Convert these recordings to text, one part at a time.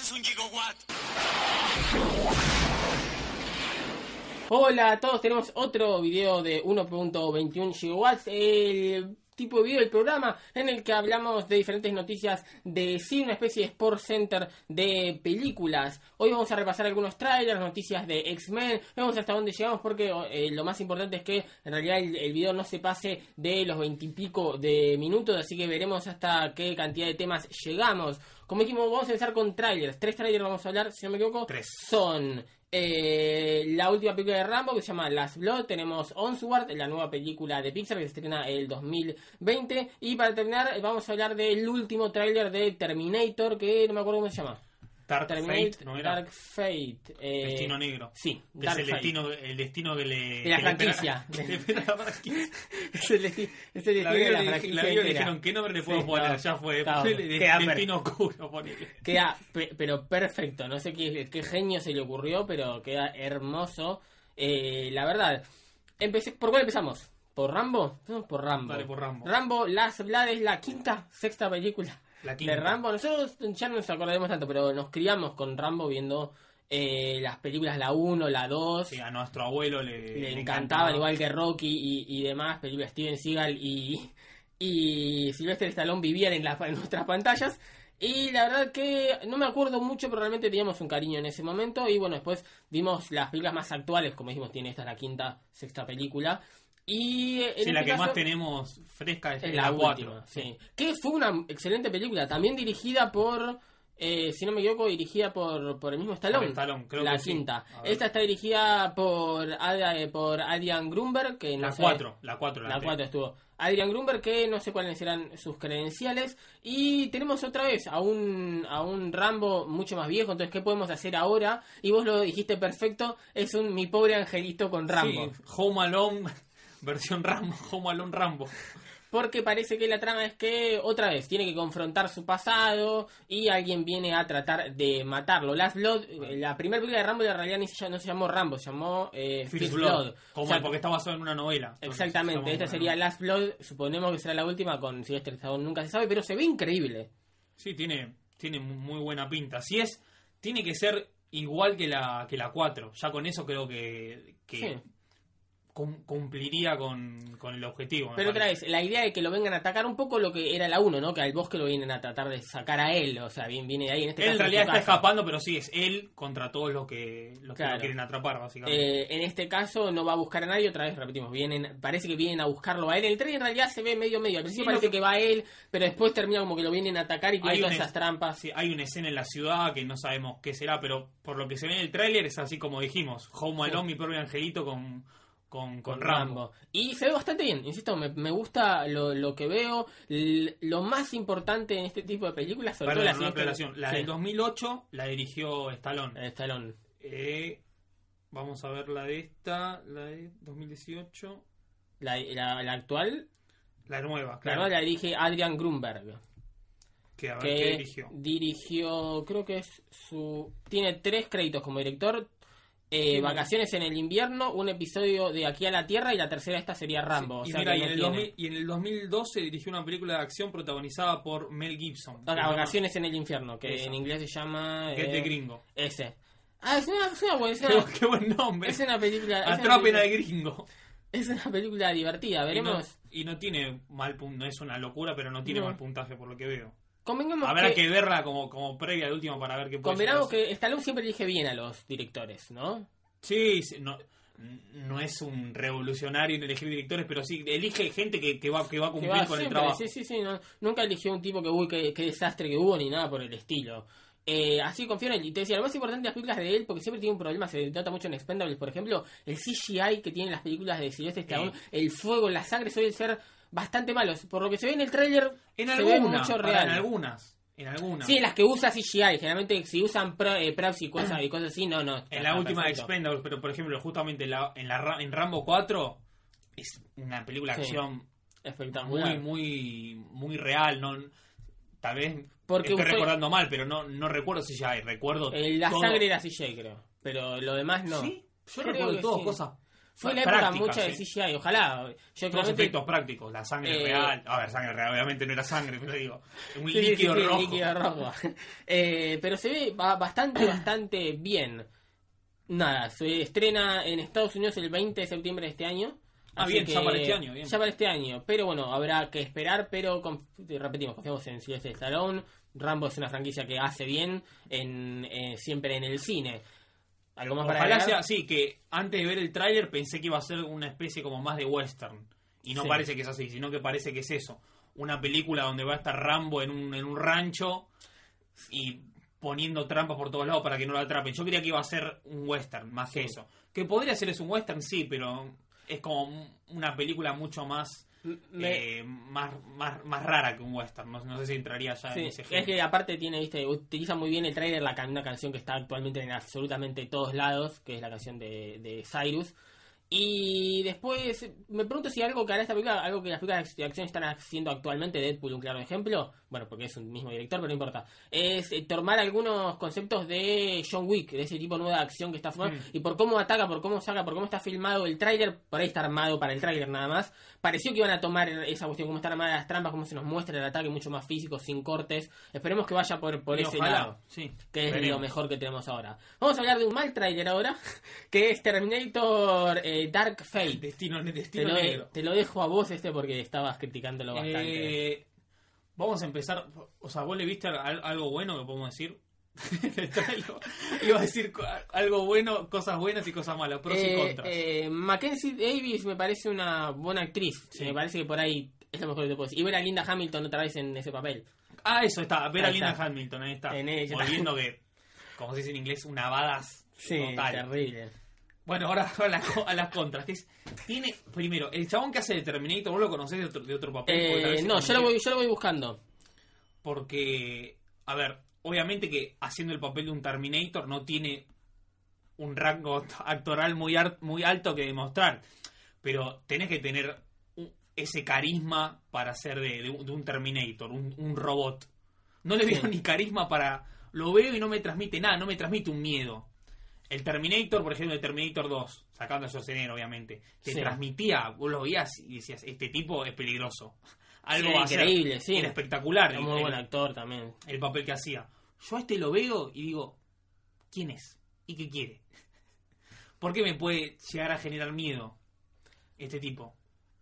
es un gigawatt? Hola a todos, tenemos otro video de 1.21 gigawatts, el tipo de video del programa en el que hablamos de diferentes noticias de sí, una especie de Sport Center de películas. Hoy vamos a repasar algunos trailers, noticias de X-Men, vemos hasta dónde llegamos porque eh, lo más importante es que en realidad el, el video no se pase de los veintipico de minutos, así que veremos hasta qué cantidad de temas llegamos. Como dijimos, vamos a empezar con trailers. Tres trailers vamos a hablar, si no me equivoco. Tres. Son eh, la última película de Rambo que se llama Last Blood. Tenemos Onward, la nueva película de Pixar que se estrena el 2020. Y para terminar, vamos a hablar del último tráiler de Terminator que no me acuerdo cómo se llama. Dark Terminator Fate, ¿no era? Dark Fate. eh, Destino Negro. Sí, Que Dark es el Fate. destino, el destino que le... De la franquicia. es el, desti- es el destino de la franquicia la le dijeron, ¿qué nombre le puedo Sí, poner? no, ya fue. no, queda destino oscuro, ponele. Queda, pe- pero perfecto. No sé qué, qué genio se le ocurrió, pero queda hermoso. Eh, la verdad, empecé, ¿por cuál empezamos? ¿Por Rambo? Empezamos por Rambo. Dale, por Rambo. Rambo Last Blood es la quinta, sexta película La de Rambo. Nosotros ya no nos acordaremos tanto, pero nos criamos con Rambo viendo eh, las películas, la 1, la 2. Sí, a nuestro abuelo le, le encantaban, igual que Rocky y, y demás, películas Steven Seagal y, y Sylvester Stallone vivían en, las- en nuestras pantallas. Y la verdad que no me acuerdo mucho, pero realmente teníamos un cariño en ese momento. Y bueno, después vimos las películas más actuales, como dijimos, tiene esta es la quinta, sexta película. Y en Sí, la este que más tenemos fresca es, la la 4. última, sí. Que fue una excelente película, también dirigida por, eh, si no me equivoco, dirigida por, por el mismo Stallone. Por Stallone, creo la que quinta. Esta está dirigida por, eh, por Adrian Grunberg, que no La sé- 4, la 4. La 4 estuvo. Adrian Grunberg, que no sé cuáles serán sus credenciales. Y tenemos otra vez a un, a un Rambo mucho más viejo. Entonces, ¿qué podemos hacer ahora? Y vos lo dijiste perfecto. Es un mi pobre angelito con Rambo. Sí, Home Alone, versión Rambo, Home Alone Rambo. Porque parece que la trama es que otra vez tiene que confrontar su pasado y alguien viene a tratar de matarlo. Last Blood, eh, la primera película de Rambo en realidad ni se, no se llamó Rambo, se llamó eh, First Blood, Blood. como O sea, porque está basado en una novela. Entonces, exactamente, esta sería Last Blood, suponemos que será la última con Sylvester Stallone, nunca se sabe, pero se ve increíble. Sí, tiene, tiene muy buena pinta. Si es, tiene que ser igual que la que la 4. Ya con eso creo que, que Sí. Cum- cumpliría con, con el objetivo. Pero otra vez, la idea de que lo vengan a atacar un poco lo que era la 1, ¿no? Que al bosque lo vienen a tratar de sacar a él, o sea, bien, viene de ahí en este Él caso. en realidad está escapando, pero sí, es él contra todos los que, los que lo quieren atrapar, básicamente. Eh, en este caso no va a buscar a nadie, otra vez repetimos, vienen, parece que vienen a buscarlo a él. El tren en realidad se ve medio medio, al principio Sí, parece que... va a él, pero después termina como que lo vienen a atacar y Hay todas esas trampas. Sí, hay una escena en la ciudad que no sabemos qué será, pero por lo que se ve en el tráiler es así como dijimos, Home Alone, mi propio angelito con, con, con con Rambo. Rambo. Y se ve bastante bien, insisto, me, me gusta lo, lo que veo. L- lo más importante en este tipo de películas, sobre Perdón, todo la una siguiente-. La Sí, del 2008 la dirigió Stallone. eh, Stallone. Eh, vamos a ver la de esta, la de 2018. La, la- la actual, La nueva, la claro. nueva la dirige Adrian Grunberg. que a ver que qué dirigió. dirigió, creo que es su... Tiene tres créditos como director. Eh, Sí, vacaciones en el invierno, un episodio de Aquí a la Tierra y la tercera esta sería Rambo. y, o sea mira, y, en el tiene. 2000 y en el 2012 dirigió una película de acción protagonizada por Mel Gibson. Ah, llama vacaciones en el infierno, que Esa. en inglés se llama... Get eh, the Gringo. Ese. Ah, es una, es una buena... Es una, qué buen nombre. es una película... Atrapen al gringo. Es una película divertida, Y no, veremos. y no tiene mal punto, no es una locura, pero no tiene No. mal puntaje por lo que veo. Convengamos Habrá que, que verla como, como previa de último para ver qué puede convengamos que Stallone siempre elige bien a los directores, ¿no? Sí, no, no es un revolucionario en elegir directores, pero sí elige gente que, que va, que va a cumplir va con el trabajo. Sí, sí, sí. no- nunca eligió un tipo que, uy, qué, qué desastre que hubo ni nada por el estilo. Eh, así confío en él. Y te decía, lo más importante de las películas de él, porque siempre tiene un problema, se nota mucho en Expendables, por ejemplo, el CGI que tienen las películas de Sylvester Stallone, el fuego, la sangre suelen ser bastante malos. Por lo que se ve en el tráiler, En se ve mucho real. en algunas, en algunas. Sí, en las que usa CGI. Generalmente, si usan pro- eh, props y cosas, y cosas así, no, no. en la última de. Expendables, pero por ejemplo, justamente en, la, en, la en Rambo 4 es una película de Sí. acción Espectacular. muy, muy, muy real. No, tal vez Porque estoy recordando mal, pero no, no recuerdo hay. Recuerdo Eh, la todo. sangre era CGI, creo. Pero lo demás no. ¿Sí? Yo Creo recuerdo sí. cosas Fue la época mucha de. CGI. Ojalá. Yo Todos efectos prácticos, la sangre Eh, real. A ver, sangre real, obviamente no era sangre, pero digo, un Sí, líquido sí, rojo. líquido rojo. Eh, pero se ve ba- bastante, bastante bien. Nada, se estrena en Estados Unidos el 20 de septiembre de este año. Ah, Así bien, que- ya para este año, bien. Ya para este año. Pero bueno, habrá que esperar, pero con- repetimos, confiamos en Sylvester Stallone. Rambo es una franquicia que hace bien en, eh, siempre en el cine. ¿Algo más para Ojalá agregar? sea, sí, que antes de ver el tráiler pensé que iba a ser una especie como más de western. Y no Sí. parece que es así, sino que parece que es eso. Una película donde va a estar Rambo en un, en un rancho y poniendo trampas por todos lados para que no lo atrapen. Yo creía que iba a ser un western, más que eso. Que podría ser es un western, sí, pero es como una película mucho más Me- eh, más, más, más rara que un western. No, no sé si entraría ya Sí, en ese es género. que aparte tiene, viste, utiliza muy bien el trailer, la, una canción que está actualmente en absolutamente todos lados, que es la canción de, de Cyrus. Y después me pregunto si algo que hará esta película, algo que las películas de acción están haciendo actualmente, Deadpool un claro ejemplo, bueno, porque es un mismo director, pero no importa, es eh, tomar algunos conceptos de John Wick, de ese tipo de acción que está formando, Mm. y por cómo ataca, por cómo saca, por cómo está filmado el tráiler, por ahí está armado para el tráiler nada más, pareció que iban a tomar esa cuestión, cómo están armadas las trampas, cómo se nos muestra el ataque mucho más físico, sin cortes, esperemos que vaya por, por Y ese ojalá, lado sí, que es veremos. lo mejor que tenemos ahora. Vamos a hablar de un mal trailer ahora, que es Terminator eh, Dark Fate. Destino, Te destino lo, negro. te lo dejo a vos este porque estabas criticándolo bastante. Eh, vamos a empezar. O sea, ¿vos le viste al- algo bueno que podemos decir? Iba a decir algo bueno, cosas buenas y cosas malas, pros y Eh, contras. eh, Mackenzie Davis me parece una buena actriz. Sí. Me parece que por ahí es lo mejor que te puedo decir. Y ver a Linda Hamilton otra vez en ese papel. ah, eso está. Ver a Linda está. Hamilton, ahí está. En ella. Volviendo que, como se dice en inglés, una badass Sí, total. terrible. Bueno, ahora a las, a las contras. tiene, primero, el chabón que hace de Terminator, ¿vos lo conocés de otro, de otro papel? Eh, no, yo lo, voy, yo lo voy buscando. Porque, a ver, obviamente que haciendo el papel de un Terminator no tiene un rango actoral muy, ar- muy alto que demostrar. Pero tenés que tener un- ese carisma para ser de, de un- de un Terminator, un, un robot. No le veo Sí. ni carisma para... Lo veo y no me transmite nada, no me transmite un miedo. El Terminator, por ejemplo, el Terminator 2, sacando a Schwarzenegger, obviamente, te Sí. transmitía, vos lo veías y decías, este tipo es peligroso. Algo Sí, increíble, sí. Era espectacular. Muy el- buen actor también. el papel que hacía. Yo a este lo veo y digo, ¿quién es? ¿Y qué quiere? ¿Por qué me puede llegar a generar miedo este tipo?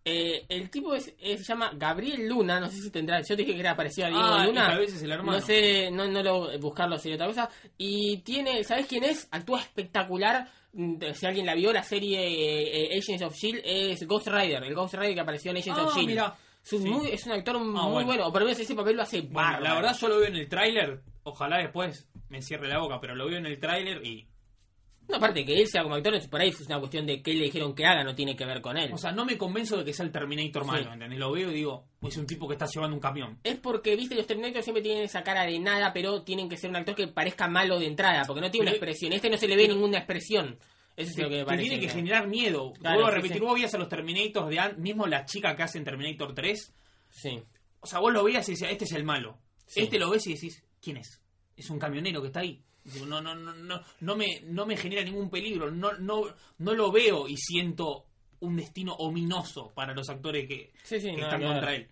Eh, el tipo es, es- se llama Gabriel Luna, no sé si tendrá, yo dije que era parecido a Diego Ah, Luna. tal vez es el hermano. No sé, no, no lo buscarlo sería otra cosa. Y tiene, ¿sabes quién es? Actúa espectacular. Mm, Si alguien la vio, la serie eh, Agents of Shield es Ghost Rider, el Ghost Rider que apareció en Agents Ah, of Shield. mira. Es un, Sí. muy- es un actor muy bueno. bueno. o por lo menos ese papel lo hace Bueno, bárbaro. la verdad yo lo veo en el tráiler, ojalá después me cierre la boca, pero lo veo en el tráiler y... No, aparte que él sea como actor, por ahí es una cuestión de qué le dijeron que haga, no tiene que ver con él. O sea, no me convenzo de que sea el Terminator Sí. malo, ¿entendés? Lo veo y digo, es un tipo que está llevando un camión. Es porque, viste, los Terminator siempre tienen esa cara de nada, pero tienen que ser un actor que parezca malo de entrada, porque no tiene una expresión. Este no se le ve pero- ninguna expresión. Eso es Te, lo que me parece. tiene que que- generar miedo. Claro, Vuelvo a repetir, sí. vos veías a los Terminators de antes, mismo la chica que hace en Terminator 3, Sí. O sea, vos lo veías y decías, este es el malo. Este lo ves y decís, ¿quién es? Es un camionero que está ahí. Digo, no, no, no, no, no me, no me genera ningún peligro. No, no, no lo veo y siento un destino ominoso para los actores que, Sí, sí, que nada están contra él.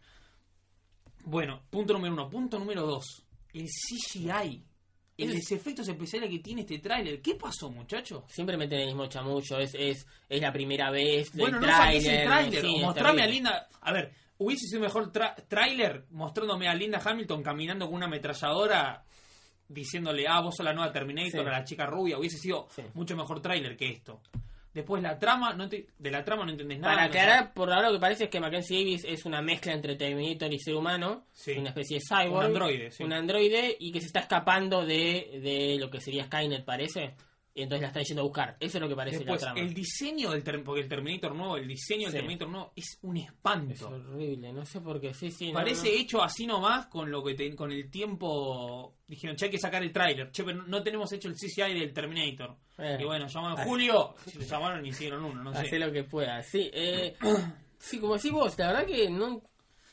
Bueno, punto número uno. Punto número dos. El CGI. El Es- los efectos especiales que tiene este tráiler. ¿Qué pasó, muchachos? Siempre meten el mismo chamucho, es, es, es la primera vez. del Bueno, no saques el tráiler, sí, mostrame a. Linda. A ver, hubiese sido mejor tráiler mostrándome a Linda Hamilton caminando con una ametralladora diciéndole, ah, vos sos la nueva Terminator, Sí. a la chica rubia. Hubiese sido Sí. mucho mejor tráiler que esto. Después la trama, no te- de la trama no entendés nada. Para no aclarar, por ahora lo que parece es que Mackenzie Davis es una mezcla entre Terminator y ser humano, Sí. una especie de cyborg, Un androide, un androide, y que se está escapando de, de lo que sería Skynet, parece, y entonces la están yendo a buscar. Eso es lo que parece Después, la trama. el diseño del porque el Terminator nuevo, el diseño del Sí. Terminator nuevo es un Es espanto. horrible, no sé por qué, sí, Parece no. hecho así nomás con lo que te- con el tiempo dijeron, che, hay que sacar el tráiler. Che, pero no tenemos hecho el CGI del Terminator. Eh. Y bueno, llamaron Ah. Julio, si lo llamaron y hicieron uno, no sé. Hace lo que pueda, sí. Eh, sí, como decís vos, la verdad que no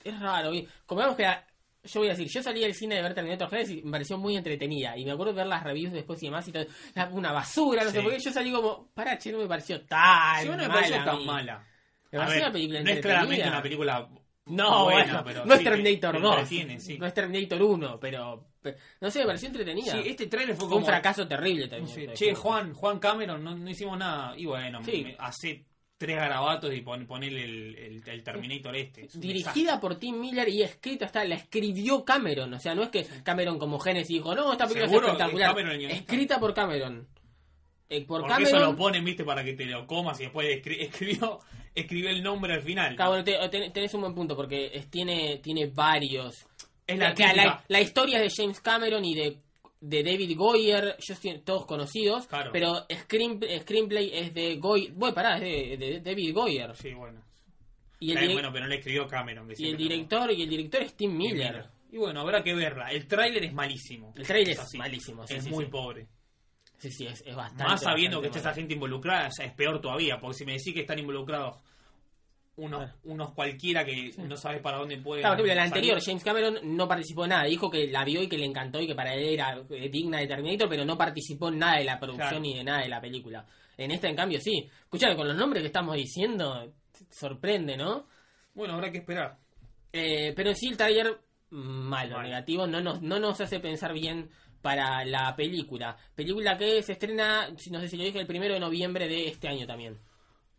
es raro. Como vemos que la- yo voy a decir, yo salí del cine de ver Terminator Genesis y me pareció muy entretenida. Y me acuerdo de ver las reviews después y demás y todo. Una basura, no sé por qué. Yo salí como, para, che, no me pareció tan Sí, bueno, me mala pareció tan mí". mala. Me pareció ver, una película no es claramente una película No, buena, bueno, pero no es sí Terminator te 2. entretiene, sí. No es Terminator 1, pero, pero- No sé, me pareció entretenida. Sí, este tráiler fue Fue un como... fracaso terrible no también. sé, che, Juan, Juan Cameron, no, no hicimos nada. Y bueno, Sí. me- hace tres garabatos y pon, ponele el, el- el Terminator este. Es dirigida por Tim Miller y escrita hasta la escribió Cameron, o sea, no es que Cameron como Genesis dijo, "No, esta película es espectacular." ¿Es Cameron escrita por Cameron. Eh, por Porque eso lo Cameron, ponen, viste, para que te lo comas y después escri- escribió, escribió el nombre al final. Cabrón, te- ten- tenés un buen punto porque es- tiene tiene varios. Es la la, la historia de James Cameron y de de David Goyer, tienen- todos conocidos, Claro. pero screen, screenplay es de Goyer, bueno, pará, es de, de David Goyer. Sí, bueno. Y el, Eh, bueno, pero no le escribió Cameron. que y el director y el director es Tim Tim Miller. Y bueno, habrá que verla. El tráiler es malísimo. El trailer es malísimo, sí, es sí, muy sí. pobre. Sí, sí, es, es bastante. Más sabiendo que está esa gente involucrada, es peor todavía. Porque si me decís que están involucrados unos, unos cualquiera que no sabes para dónde pueden. Claro, por ejemplo, la anterior, James Cameron no participó en nada. Dijo que la vio y que le encantó y que para él era eh, digna de Terminator, pero no participó en nada de la producción Claro. ni de nada de la película. En esta, en cambio, sí. Escuchame, con los nombres que estamos diciendo, sorprende, ¿no? Bueno, habrá que esperar. Eh, pero en sí, el trailer, malo, Mal. negativo, no nos, no nos hace pensar bien para la película. Película que se estrena, no sé si lo dije, el primero de noviembre de este año también.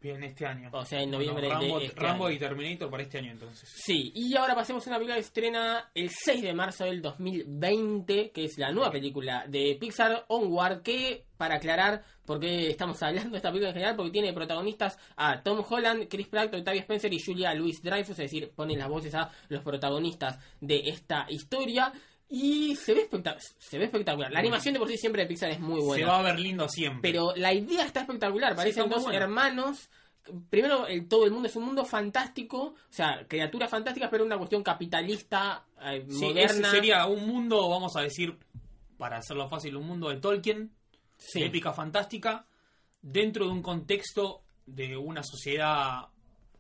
Bien, este año. O sea, en Bueno, noviembre de Rambo, este Rambo año. y Terminator para este año entonces. Sí, y ahora pasemos a una película que estrena el 6 de marzo del 2020, que es la nueva película de Pixar Onward, que, para aclarar por qué estamos hablando de esta película en general, porque tiene protagonistas a Tom Holland, Chris Pratt, Octavia Spencer y Julia Louis Dreyfus, es decir, ponen las voces a los protagonistas de esta historia. Y se ve, se ve espectacular. La animación de por sí siempre de Pixar es muy buena. Se va a ver lindo siempre. Pero la idea está espectacular. Parecen dos hermanos. Primero, el, todo el mundo es un mundo fantástico. O sea, criaturas fantásticas, pero una cuestión capitalista, eh, Sí, moderna. sería un mundo, vamos a decir, para hacerlo fácil, un mundo de Tolkien, Sí. de épica fantástica, dentro de un contexto de una sociedad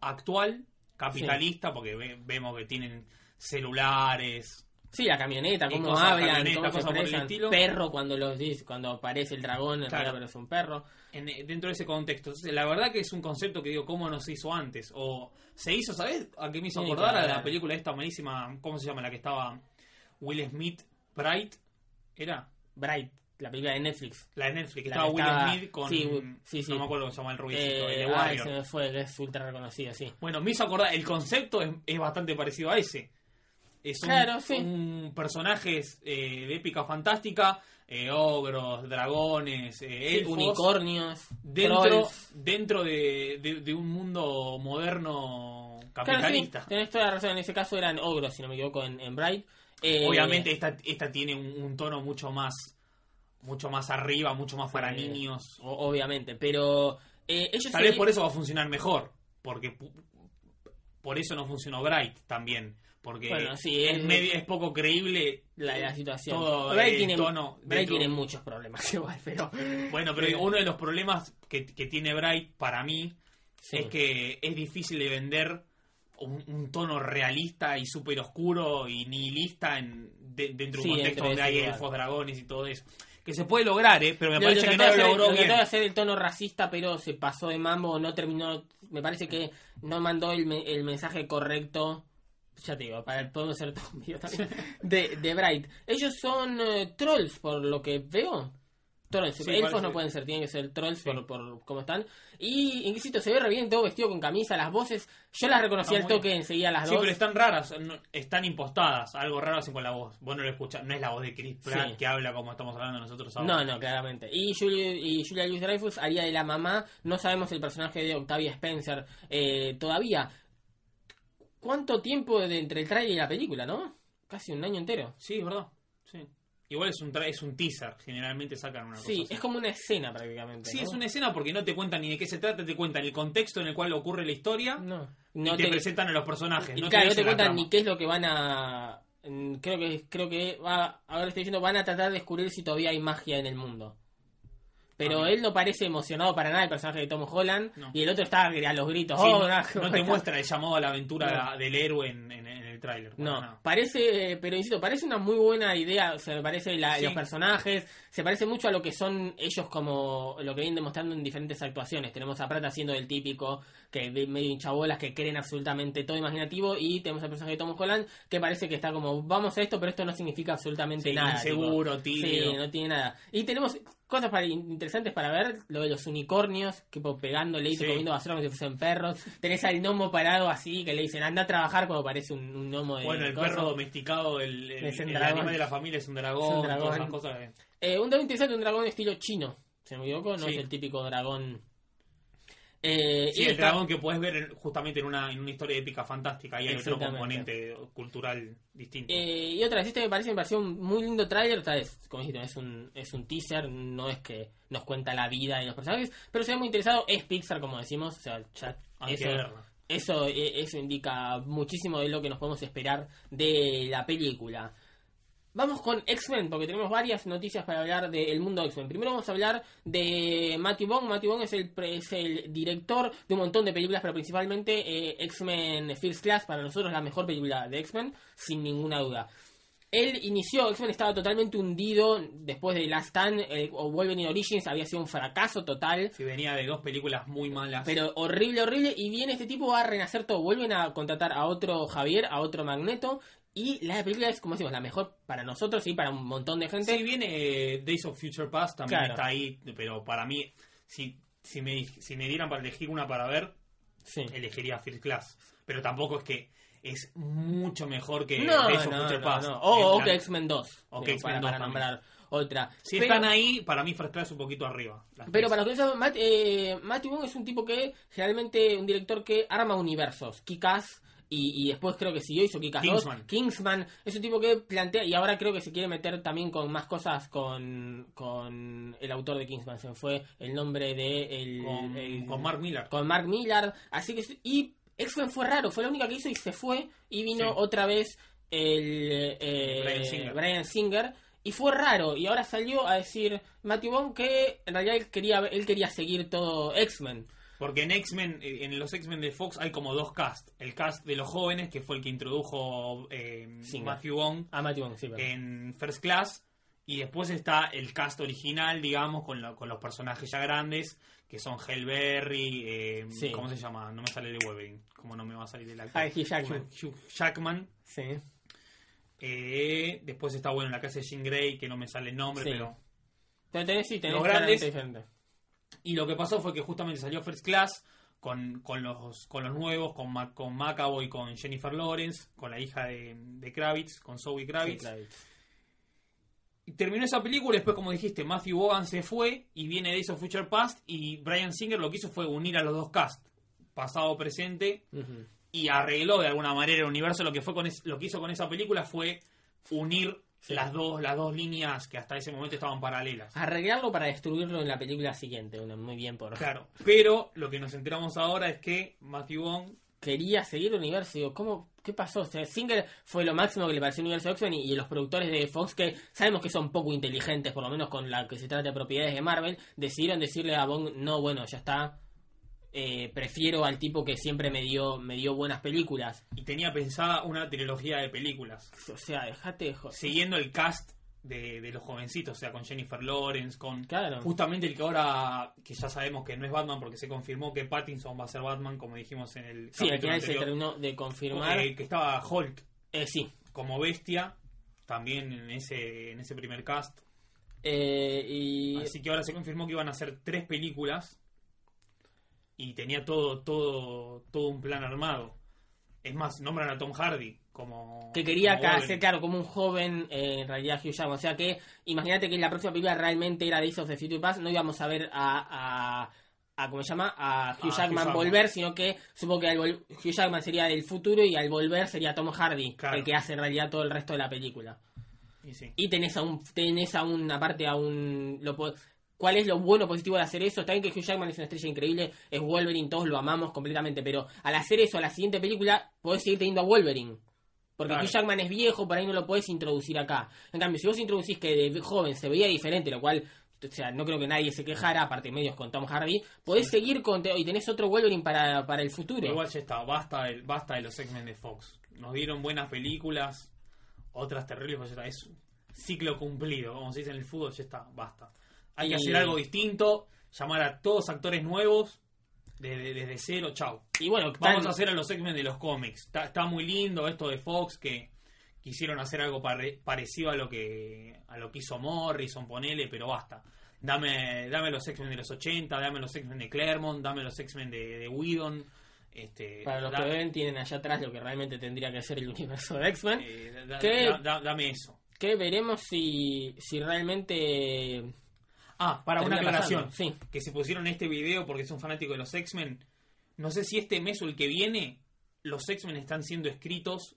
actual, capitalista, porque ve- vemos que tienen celulares. Sí, la camioneta, cómo cosas, hablan, camioneta, cómo se el expresan. estilo. Perro cuando los dice, cuando aparece el dragón, Claro. pero es un perro. en- dentro de ese contexto. Entonces, la verdad que es un concepto que digo, ¿cómo no se hizo antes? O se hizo, ¿sabes? ¿A qué me hizo Sí, acordar? A la película esta malísima, ¿cómo se llama? La que estaba Will Smith, Bright, ¿era? Bright, la película de Netflix. La de Netflix, La estaba que Will estaba- Smith con... sí, sí, sí. No me acuerdo cómo se llama el rubicito, el Eh, de Warrior. se me fue, es ultra reconocido, sí. Bueno, me hizo acordar, el concepto es, es bastante parecido a ese. Es un, Claro, sí. un personajes eh, de épica fantástica, eh, ogros, dragones, eh, elfos, Unicornios, dentro, trolls. dentro de, de- de un mundo moderno Claro, sí, capitalista. tenés toda la razón. En ese caso eran ogros, si no me equivoco, en, en Bright. Eh, Obviamente esta, esta tiene un, un tono mucho más mucho más arriba, mucho más para niños. obviamente, pero eh, ellos Tal vez por eso va a funcionar mejor, porque por eso no funcionó Bright también, porque Bueno, sí, es, medio- es poco creíble la, la situación. todo el tiene, tono tiene muchos problemas igual, pero... Bueno, pero Eh, uno de los problemas que, que tiene Bright para mí sí. es que es difícil de vender un, un tono realista y súper oscuro y nihilista en, de- dentro de Sí, un contexto donde hay lugar. elfos, dragones y todo eso. Que se puede lograr, ¿eh? pero me Lo- parece lo que no lo logró lo bien. trató de hacer el tono racista, pero se pasó de mambo, no terminó... Me parece que no mandó el, el mensaje correcto... Ya te digo, para podemos hacer todo un video también. De, de Bright. Ellos son eh, trolls, por lo que veo. Trolls, Sí, elfos parece- no pueden ser, tienen que ser trolls Sí. por, por cómo están. Y insisto, se ve re bien todo vestido con camisa, las voces, yo las reconocí al toque enseguida las Sí, dos. pero están raras, no- están impostadas. Algo raro hacen con la voz. Vos no lo escuchás, no es la voz de Chris Pratt Sí. que habla como estamos hablando nosotros ahora. No, no, claramente. Y Julia, y Julia Louis Dreyfus haría de la mamá. No sabemos el personaje de Octavia Spencer eh, todavía. ¿Cuánto tiempo de entre el trailer y la película, no? Casi un año entero. Sí, es verdad. Sí. Igual es un, tra- es un teaser. Generalmente sacan una Sí, cosa así. es como una escena prácticamente. Sí, ¿no? es una escena porque no te cuentan ni de qué se trata, te cuentan el contexto en el cual ocurre la historia No, y no te, presentan a los personajes. y no claro, no dicen te cuentan ni qué es lo que van a. mm, Creo que creo que va, ahora estoy diciendo van a tratar de descubrir si todavía hay magia en el mundo. Pero él no parece emocionado para nada el personaje de Tom Holland No. y el otro está a los gritos. Sí, "Oh, no, te muestra el llamado a la aventura No. del héroe en, en- en el tráiler. No, nada. parece, pero insisto, parece una muy buena idea, o sea, me parece la- Sí. los personajes, se parece mucho a lo que son ellos como lo que vienen demostrando en diferentes actuaciones. Tenemos a Pratt haciendo el típico, que medio hinchabolas, que creen absolutamente todo imaginativo, y tenemos al personaje de Tom Holland, que parece que está como, vamos a esto, pero esto no significa absolutamente Sí, nada. inseguro, tímido. Sí, no tiene nada. Y tenemos cosas para, interesantes para ver, lo de los unicornios, tipo pegándole y Sí. comiendo basura como si fuesen perros. Tenés al gnomo parado así, que le dicen, anda a trabajar cuando parece un, un gnomo de Bueno, el perro domesticado, el, el, animal de la familia es un dragón, Es un dragón. todas esas cosas. que- Eh, un dragón interesante, un dragón estilo chino, si no me equivoco, no Sí. es el típico dragón. Eh, Sí, y el está- dragón que puedes ver en- justamente en una, en una historia épica fantástica y hay otro componente cultural distinto. eh, y otra vez, este me parece, me pareció un muy lindo tráiler, otra vez, como dijiste, es un, es un teaser, no es que nos cuenta la vida de los personajes, pero se ve muy interesado, es Pixar como decimos, o sea, ya Hay eso, que verla. eso, eh, eso indica muchísimo de lo que nos podemos esperar de la película. Vamos con X-Men, porque tenemos varias noticias para hablar del mundo X-Men. Primero vamos a hablar de Matthew Vaughn. Matthew Vaughn es el, es el director de un montón de películas, pero principalmente eh, X-Men First Class, para nosotros la mejor película de X-Men, sin ninguna duda. Él inició, X-Men estaba totalmente hundido después de Last Stand, eh, o Wolverine Origins había sido un fracaso total. Si venía de dos películas muy malas. Pero horrible, horrible. Y viene este tipo a renacer todo. Vuelven a contratar a otro Javier, a otro Magneto. Y la película es, como decimos, la mejor para nosotros y para un montón de gente. Sí, viene eh, Days of Future Past, también Claro. está ahí, pero para mí, si, si, me, si me dieran para elegir una para ver, Sí. elegiría First Class. Pero tampoco es que es mucho mejor que No, Days of no, Future no, Past. O, que X-Men 2. O que X-Men para, 2 para nombrar otra. Si Pero- están ahí, para mí First Class es un poquito arriba. Pero para los que saben, Matt, eh, Matthew Vaughn es un tipo que generalmente un director que arma universos. Kick-Ass y, y después creo que siguió hizo Kick-Ass 2. Kingsman. Kingsman es un tipo que plantea y ahora creo que se quiere meter también con más cosas con, con el autor de Kingsman. Se fue el nombre de el, con, el- con Mark Miller. con Mark Millard. Así que y X-Men fue raro, fue la única que hizo y se fue y vino Sí. otra vez el eh, Bryan Singer. Y fue raro y ahora salió a decir Matthew Vaughn que en realidad él quería él quería seguir todo X-Men. Porque en X-Men, en los X-Men de Fox hay como dos cast. El cast de los jóvenes, que fue el que introdujo eh. Matthew Vaughn Ah, Matthew sí, en First Class. Y después está el cast original, digamos, con, lo- con los personajes ya grandes, que son Hellberry, eh, Sí. ¿cómo se llama? No me sale de Wolverine, como no me va a salir el actor. Ah, Jackman. Hugh- Jackman. Sí. Eh, después está, bueno, la casa de Jean Grey, que no me sale el nombre, Sí. pero... Tenés, sí, tenés Los grandes- diferente. Y lo que pasó fue que justamente salió First Class con, con, los, con los nuevos, con, Ma- con Macaboy, con Jennifer Lawrence, con la hija de, de Kravitz, con Zoe Sí, Kravitz. Terminó esa película y después, como dijiste, Matthew Vaughan se fue y viene Days of Future Past y Brian Singer lo que hizo fue unir a los dos cast, pasado presente, y arregló de alguna manera el universo. Lo que fue con es- lo que hizo con esa película fue unir Sí. las dos las dos líneas que hasta ese momento estaban paralelas. Arreglarlo para destruirlo en la película siguiente. Muy bien por. Claro, pero lo que nos enteramos ahora es que Matthew Vaughn Quería seguir el universo. Digo, ¿cómo? ¿Qué pasó? O sea, Singer fue lo máximo que le pareció el universo de X-Men y, y los productores de Fox, que sabemos que son poco inteligentes, por lo menos con la que se trata de propiedades de Marvel, decidieron decirle a Bond, no, bueno, ya está. eh, prefiero al tipo que siempre me dio, me dio buenas películas. y tenía pensada una trilogía de películas, O sea, dejate de joder. siguiendo el cast de, de los jovencitos, o sea, con Jennifer Lawrence, con Claro. justamente el que ahora, que ya sabemos que no es Batman porque se confirmó que Pattinson va a ser Batman, como dijimos en el Sí, al final se terminó de confirmar. eh, que estaba Hulk Eh, sí, como bestia, también en ese, en ese primer cast. Eh, y Así que ahora se confirmó que iban a hacer tres películas y tenía todo, todo, todo un plan armado. Es más, nombran a Tom Hardy como. que quería como hacer, claro, como un joven, eh, en realidad, Hugh Jackman. O sea que, imagínate que la próxima película realmente era Days of the Future Past, no íbamos a ver a, a, a ¿cómo se llama? A Hugh Jackman volver, sino que supongo que al Hugh Jackman sería del futuro y al volver sería Tom Hardy, Claro. el que hace en realidad todo el resto de la película. Y sí. Y tenés a un, tenés a un, aparte a un, lo ¿cuál es lo bueno positivo de hacer eso? Está bien que Hugh Jackman es una estrella increíble, es Wolverine, todos lo amamos completamente, pero al hacer eso a la siguiente película, podés seguir teniendo a Wolverine. Porque Claro. Hugh Jackman es viejo, por ahí no lo podés introducir acá. En cambio, si vos introducís que de joven se veía diferente, lo cual, o sea, no creo que nadie se quejara, aparte medios con Tom Hardy, podés seguir con, y tenés otro Wolverine para, para el futuro. Igual ya está, basta, del- basta de los X-Men de Fox. Nos dieron buenas películas, otras terribles, pues ya está. Es ciclo cumplido, como se dice en el fútbol, ya está, basta. Hay que hacer algo distinto, llamar a todos actores nuevos, desde, desde cero, chau. y bueno, Vamos a hacer a los X-Men de los cómics. Está, está muy lindo esto de Fox que quisieron hacer algo pare- parecido a lo que a lo que hizo Morrison, ponele, pero basta. Dame, dame los X-Men de los 80, dame los X-Men de Claremont, dame los X-Men de, de Whedon. Este, para los que ven, tienen allá atrás lo que realmente tendría que ser el universo de X-Men. eh, da- ¿Qué? da- da- dame eso. que veremos si, si realmente Ah, para una aclaración. pasando. Sí. Que se pusieron este video porque son fanáticos de los X-Men. No sé si este mes o el que viene, los X-Men están siendo escritos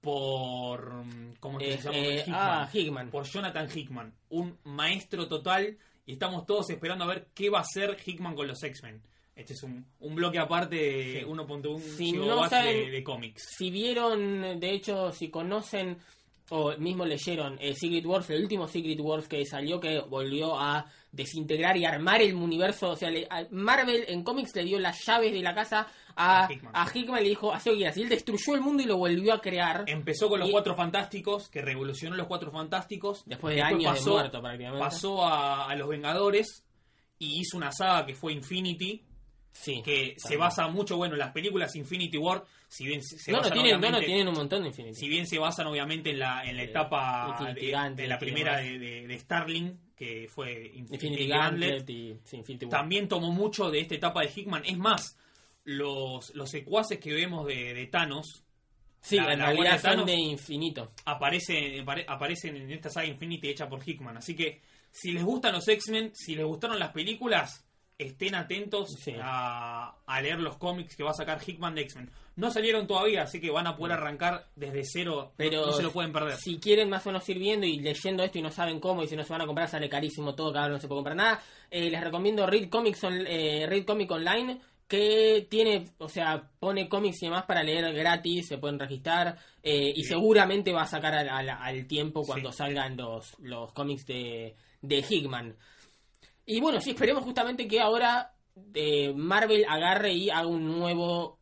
por. ¿Cómo Eh, se llama? eh, Hickman. ah, Hickman. Por Jonathan Hickman. Un maestro total. Y estamos todos esperando a ver qué va a hacer Hickman con los X-Men. Este es un, un bloque aparte de Sí. 1.1 Si no de cómics. Si vieron, de hecho, si conocen o mismo leyeron eh, Secret Wars, el último Secret Wars que salió, que volvió a desintegrar y armar el universo. O sea, le- a- Marvel en cómics le dio las llaves de la casa a, A Hickman. a Hickman y le dijo, que quieras. Y él destruyó el mundo y lo volvió a crear. Empezó con los Y- Cuatro Fantásticos, que revolucionó los Cuatro Fantásticos. Después de años de pasó, muerto, prácticamente. Pasó a, a los Vengadores y hizo una saga que fue Infinity, Sí. que se basa mucho, bueno, en las películas Infinity War, si bien se, no, no, basan tienen, no, tienen un montón de Infinity. si bien se basan obviamente en la, en la etapa Infinity de, la primera de, de- de Starling, que fue Infinity, Infinity Gauntlet, Gauntlet y sí, Infinity War. también tomó mucho de esta etapa de Hickman. Es más, los, los secuaces que vemos de, Thanos Sí, la- en la realidad son de infinito. aparecen, apare- aparecen en esta saga Infinity hecha por Hickman. Así que si les gustan los X-Men, si les gustaron las películas, estén atentos Sí. a, a leer los cómics que va a sacar Hickman de X-Men. No salieron todavía, así que van a poder arrancar desde cero. no- Pero no, se lo pueden perder. Si quieren más o menos ir viendo y leyendo esto y no saben cómo y si no se van a comprar, sale carísimo todo, cada uno no se puede comprar nada. eh, les recomiendo Read Comics, on- eh, Read Comic Online, que tiene, o sea, pone cómics y demás para leer gratis, se pueden registrar eh, y Sí. seguramente va a sacar al, al- al tiempo cuando Sí. salgan los, los cómics de, de Hickman. Y bueno, sí, esperemos justamente que ahora eh, Marvel agarre y haga un nuevo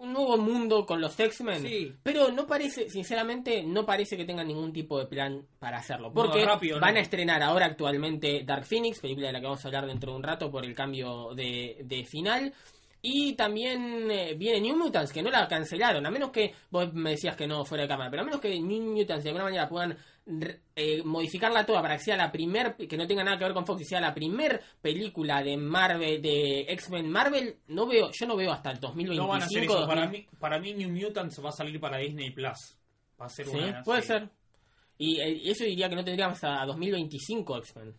un nuevo mundo con los X-Men. Sí. Pero no parece, sinceramente, no parece que tengan ningún tipo de plan para hacerlo. Porque rápido, van no. a estrenar ahora actualmente Dark Phoenix, película de la que vamos a hablar dentro de un rato por el cambio de, de final. Y también eh, viene New Mutants, que no la cancelaron, a menos que vos me decías que no fuera de cámara, pero a menos que New Mutants de alguna manera puedan eh, modificarla toda para que sea la primer, que no tenga nada que ver con Fox y sea la primer película de Marvel, de X-Men Marvel, no veo, yo no veo hasta el 2025. No van a hacer eso. Para 2000. mí, para mí New Mutants va a salir para Disney Plus. Va a ser Sí, una puede ser. Y eh, eso diría que no tendríamos a 2025 X-Men.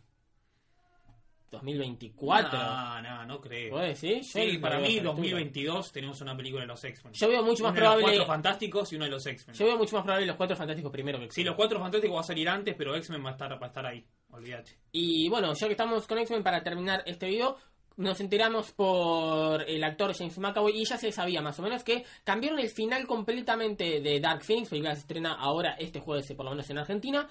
2024. No, no, no creo. ¿Puede decir? Sí, Yo para mí a esa altura. 2022 tenemos una película de los X-Men. Yo veo mucho más Uno de los probable. Cuatro Fantásticos y uno de los X-Men. Yo veo mucho más probable los cuatro fantásticos primero que Sí, los Cuatro Fantásticos va a salir antes, pero X-Men va a estar, va a estar ahí. Olvídate. Y bueno, ya que estamos con X-Men para terminar este video, nos enteramos por el actor James McAvoy y ya se sabía más o menos que cambiaron el final completamente de Dark Phoenix, película que se estrena ahora este jueves, por lo menos en Argentina.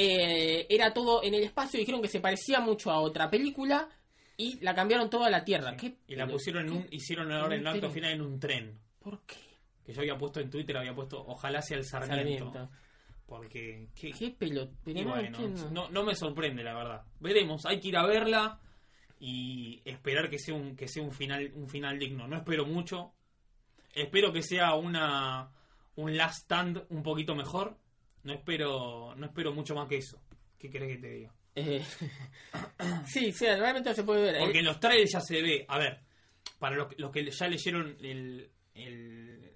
Eh, era todo en el espacio, dijeron que se parecía mucho a otra película y la cambiaron toda a la Tierra. ¿Qué Y la pusieron en un, hicieron ahora en el acto final en un tren. ¿Por qué? Que yo había puesto en Twitter, había puesto, ojalá sea el Sarmiento. Sarmiento. Porque, ¿qué, ¿Qué pelo? Bueno, no, no me sorprende, la verdad. Veremos, hay que ir a verla y esperar que sea un, que sea un final, un final digno. No espero mucho. Espero que sea una un last stand un poquito mejor. No espero, no espero mucho más que eso. ¿Qué querés que te diga? Eh, sí, sí, realmente no se puede ver. Porque Eh, en los trailers ya se ve. A ver, para los, los que ya leyeron el, el-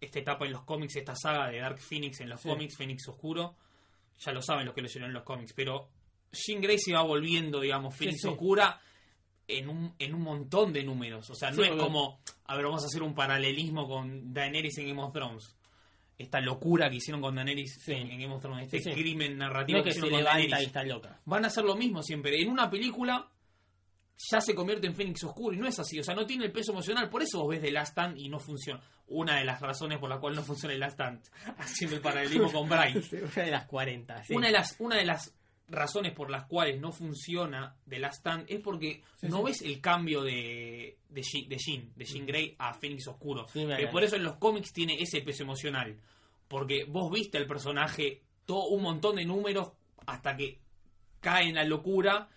esta etapa en los cómics, esta saga de Dark Phoenix en los Sí. cómics, Phoenix Oscuro, ya lo saben los que leyeron en los cómics. Pero Jean Grey se va volviendo, digamos, Phoenix sí. Oscura en un, en un montón de números. O sea, no es porque- como, a ver, vamos a hacer un paralelismo con Daenerys en Game of Thrones. Esta locura que hicieron con Daenerys Sí. en, en Game of Thrones, este Sí, crimen no narrativo es que que se hicieron con levanta Daenerys y está loca. van a hacer lo mismo siempre. En una película ya se convierte en Fénix Oscuro y no es así. O sea, no tiene el peso emocional. Por eso vos ves The Last Stand y no funciona. Una de las razones por la cual no funciona The Last Stand, haciendo el paralelismo con Brian. Una de las 40, sí. Una, de las, una de las razones por las cuales no funciona The Last Stand es porque Sí, no sí. ves el cambio de, de, Jean, de Jean, de Jean Grey a Fénix Oscuro. Sí, Que por eso en los cómics tiene ese peso emocional. Porque vos viste al personaje todo un montón de números hasta que cae en la locura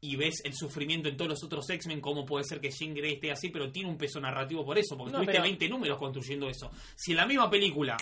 y ves el sufrimiento en todos los otros X-Men, cómo puede ser que Jean Grey esté así, pero tiene un peso narrativo por eso, porque No, tuviste pero- 20 números construyendo eso. Si en la misma película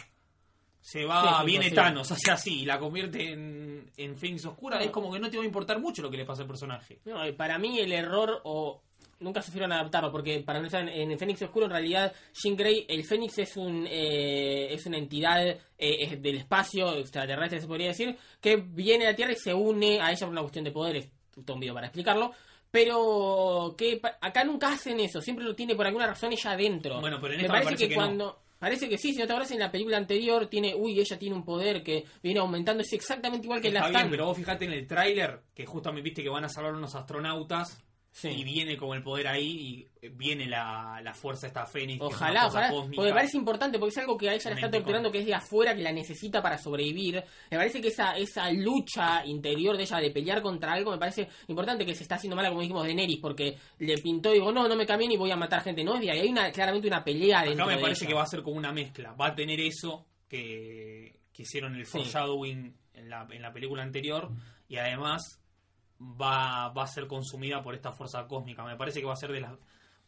se va, Sí, viene. Thanos, hace así, y la convierte en, en Phoenix Oscura, No. es como que no te va a importar mucho lo que le pasa al personaje. No, para mí el error o nunca supieron adaptarlo porque para no en el Fénix Oscuro en realidad Jean Grey el Fénix es un eh, es una entidad eh, es del espacio extraterrestre se podría decir que viene a la Tierra y se une a ella por una cuestión de poderes todo un video para explicarlo pero que acá nunca hacen eso siempre lo tiene por alguna razón ella adentro Bueno, pero en me parece, que, no. Parece que sí, si no te acuerdas en la película anterior tiene, uy, ella tiene un poder que viene aumentando, es exactamente igual que Está la bien, Stan. pero vos fijate en el tráiler, que justamente viste que van a salvar unos astronautas, Sí. y viene como el poder ahí, y viene la, la fuerza esta Fénix. Ojalá, ojalá. cósmica. Porque me parece importante, porque es algo que a ella Un está torturando, que es de afuera, que la necesita para sobrevivir. Me parece que esa, esa lucha interior de ella de pelear contra algo, me parece importante que se está haciendo mala, como dijimos, de Neris, porque le pintó y digo, no, no me cambien y voy a matar gente. No, es de ahí hay una, claramente una pelea dentro Acá me parece que va a ser como una mezcla. Va a tener eso que, que hicieron el Sí. foreshadowing en la, en la película anterior y además va, va a ser consumida por esta fuerza cósmica. Me parece que va a ser de las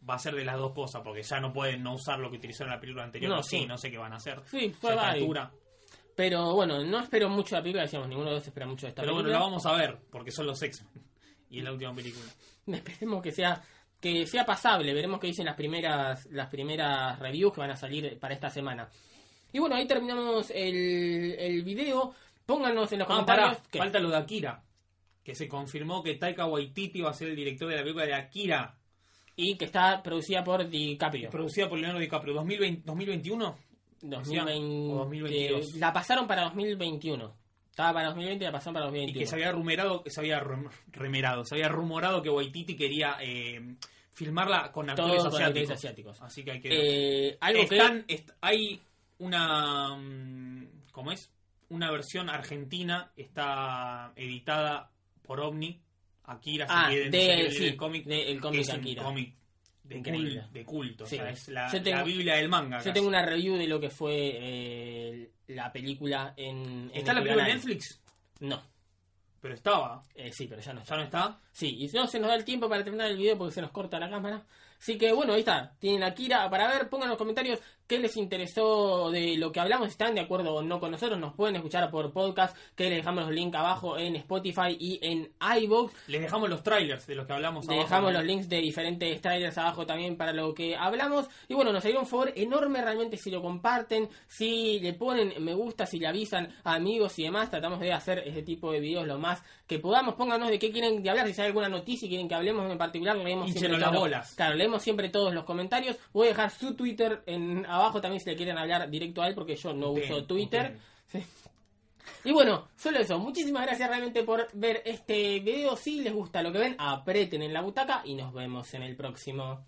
va a ser de las dos cosas porque ya no pueden no usar lo que utilizaron en la película anterior. No, sí, sí. no sé qué van a hacer. Sí, fue. Pero bueno, no espero mucho de la película, decíamos, ninguno de los dos espera mucho de esta Pero bueno, película. la vamos a ver porque son los X y es la última película. Esperemos que sea que sea pasable. Veremos qué dicen las primeras las primeras reviews que van a salir para esta semana. Y bueno, ahí terminamos el, el video. Pónganos en los Ah, comentarios. falta lo de Akira. Que se confirmó que Taika Waititi va a ser el director de la película de Akira. Y que está producida por DiCaprio. Producida por Leonardo DiCaprio. ¿2020, ¿2021? 2020, o 2022. La pasaron para 2021. Estaba para 2020 y la pasaron para Y 2021. que se había rumerado, que se había remerado, se había rumorado que Waititi quería eh, filmarla con actores asiáticos. asiáticos. Así que hay que. Eh, algo Están- est- hay una mm, ¿cómo es? Una versión argentina está editada por Omni. Akira Ah, si de- sí, el cómic, de- el que cómic es un Akira. cómic de, Increíble. cul- de culto, Sí. o sea, es la, Yo tengo- la Biblia del manga. Yo casi. tengo una review de lo que fue eh, la película en... en ¿Está la el película en. Netflix? No. Pero estaba. Eh, sí, pero ya no está. ¿Ya no está? Sí, y no se nos da el tiempo para terminar el video porque se nos corta la cámara. Así que bueno, ahí está. Tienen Akira para ver. Pongan en los comentarios qué les interesó de lo que hablamos. Están de acuerdo o no con nosotros, nos pueden escuchar por podcast. Que les dejamos los links abajo en Spotify y en iVoox. Les dejamos los trailers de los que hablamos Le abajo. dejamos los links de diferentes trailers abajo también para lo que hablamos. Y bueno, nos haría un favor enorme realmente si lo comparten, si le ponen me gusta, si le avisan a amigos y demás. Tratamos de hacer este tipo de videos lo más que podamos. Pónganos de qué quieren de hablar, si hay alguna noticia y quieren que hablemos en particular. Leemos siempre las todos- bolas. Claro, leemos siempre todos los comentarios. Voy a dejar su Twitter en abajo también si le quieren hablar directo a él porque yo no uso Twitter. Y bueno, solo eso. Muchísimas gracias realmente por ver este video. Si les gusta lo que ven, aprieten en la butaca y nos vemos en el próximo.